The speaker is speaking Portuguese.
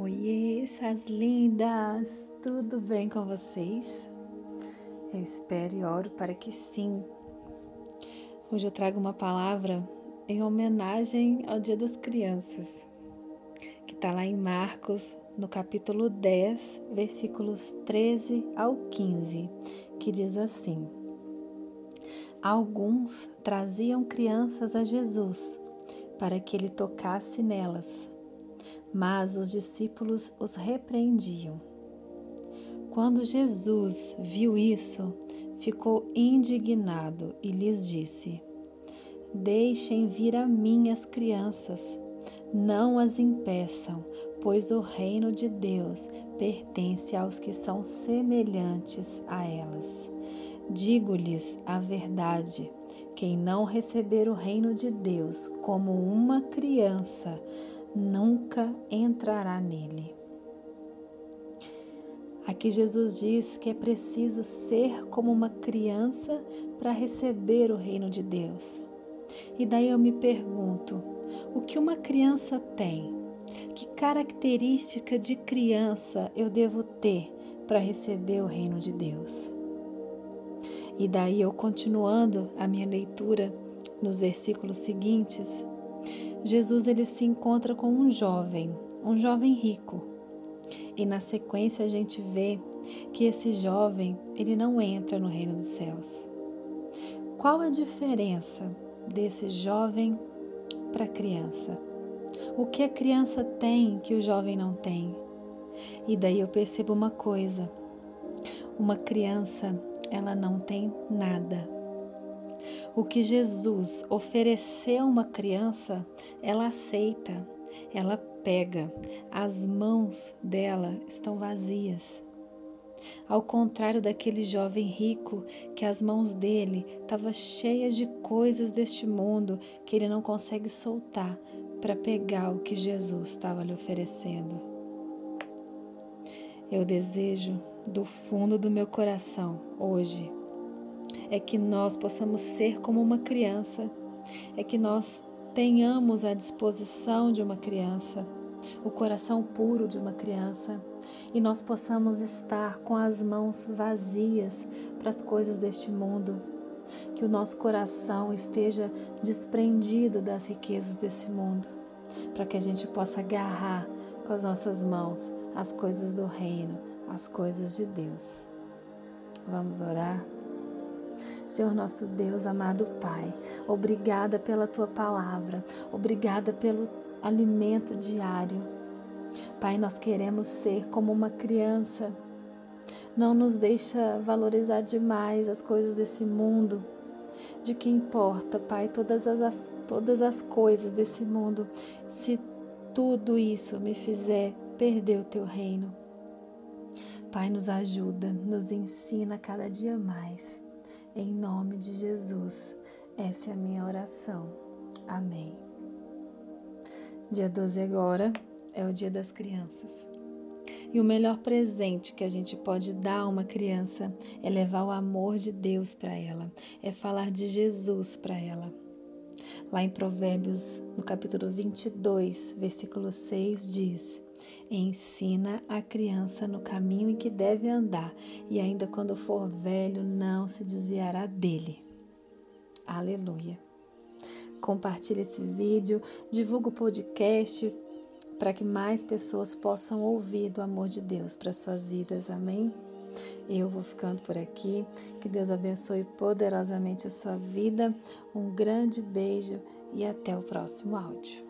Oiê, essas lindas! Tudo bem com vocês? Eu espero e oro para que sim. Hoje eu trago uma palavra em homenagem ao Dia das Crianças, que está lá em Marcos, no capítulo 10, versículos 13 ao 15, que diz assim: Alguns traziam crianças a Jesus para que ele tocasse nelas mas os discípulos os repreendiam. Quando Jesus viu isso, ficou indignado e lhes disse: Deixem vir a mim as crianças, não as impeçam, pois o reino de Deus pertence aos que são semelhantes a elas. Digo-lhes a verdade: quem não receber o reino de Deus como uma criança, nunca entrará nele. Aqui Jesus diz que é preciso ser como uma criança para receber o reino de Deus. E daí eu me pergunto: o que uma criança tem? Que característica de criança eu devo ter para receber o reino de Deus? E daí eu continuando a minha leitura nos versículos seguintes, Jesus ele se encontra com um jovem, um jovem rico. E na sequência a gente vê que esse jovem, ele não entra no reino dos céus. Qual a diferença desse jovem para a criança? O que a criança tem que o jovem não tem? E daí eu percebo uma coisa. Uma criança, ela não tem nada o que Jesus ofereceu a uma criança, ela aceita, ela pega, as mãos dela estão vazias. Ao contrário daquele jovem rico, que as mãos dele estavam cheias de coisas deste mundo que ele não consegue soltar para pegar o que Jesus estava lhe oferecendo. Eu desejo do fundo do meu coração hoje é que nós possamos ser como uma criança, é que nós tenhamos a disposição de uma criança, o coração puro de uma criança, e nós possamos estar com as mãos vazias para as coisas deste mundo, que o nosso coração esteja desprendido das riquezas desse mundo, para que a gente possa agarrar com as nossas mãos as coisas do reino, as coisas de Deus. Vamos orar? Senhor nosso Deus, amado Pai, obrigada pela tua palavra, obrigada pelo alimento diário. Pai, nós queremos ser como uma criança. Não nos deixa valorizar demais as coisas desse mundo. De que importa, Pai, todas as, todas as coisas desse mundo, se tudo isso me fizer perder o teu reino. Pai, nos ajuda, nos ensina cada dia mais. Em nome de Jesus, essa é a minha oração. Amém. Dia 12 agora é o Dia das Crianças. E o melhor presente que a gente pode dar a uma criança é levar o amor de Deus para ela, é falar de Jesus para ela. Lá em Provérbios, no capítulo 22, versículo 6, diz: Ensina a criança no caminho em que deve andar, e ainda quando for velho, não se desviará dele. Aleluia. Compartilhe esse vídeo, divulgue o podcast para que mais pessoas possam ouvir do amor de Deus para suas vidas. Amém? Eu vou ficando por aqui. Que Deus abençoe poderosamente a sua vida. Um grande beijo e até o próximo áudio.